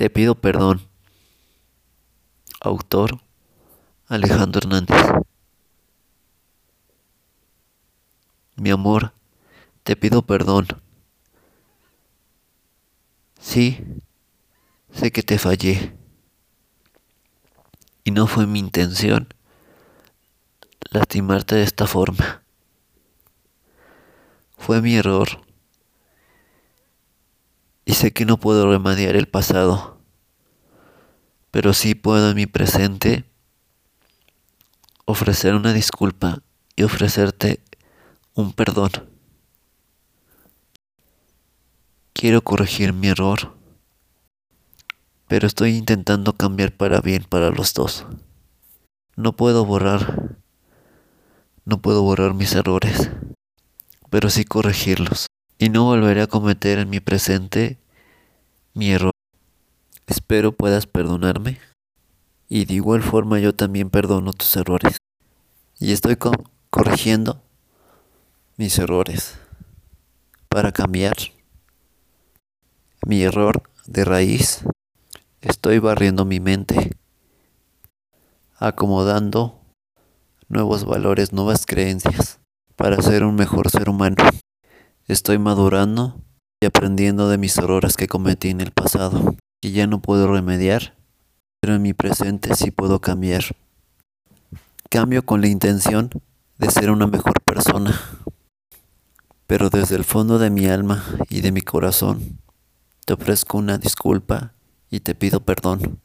Te pido perdón. Autor Alejandro Hernández. Mi amor, te pido perdón. Sí, sé que te fallé. Y no fue mi intención lastimarte de esta forma. Fue mi error. Y sé que no puedo remediar el pasado, pero sí puedo en mi presente ofrecer una disculpa y ofrecerte un perdón. Quiero corregir mi error, pero estoy intentando cambiar para bien para los dos. No puedo borrar, no puedo borrar mis errores, pero sí corregirlos. Y no volveré a cometer en mi presente mi error. Espero puedas perdonarme. Y de igual forma yo también perdono tus errores. Y estoy corrigiendo mis errores para cambiar mi error de raíz. Estoy barriendo mi mente, acomodando nuevos valores, nuevas creencias para ser un mejor ser humano. Estoy madurando y aprendiendo de mis errores que cometí en el pasado, que ya no puedo remediar, pero en mi presente sí puedo cambiar. Cambio con la intención de ser una mejor persona, pero desde el fondo de mi alma y de mi corazón te ofrezco una disculpa y te pido perdón.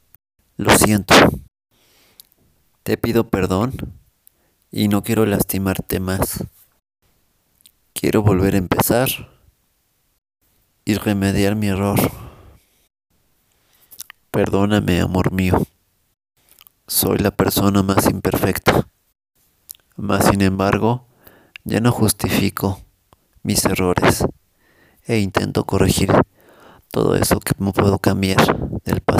Lo siento. Te pido perdón y no quiero lastimarte más. Quiero volver a empezar y remediar mi error. Perdóname, amor mío. Soy la persona más imperfecta. Mas, sin embargo, ya no justifico mis errores e intento corregir todo eso que no puedo cambiar del pasado.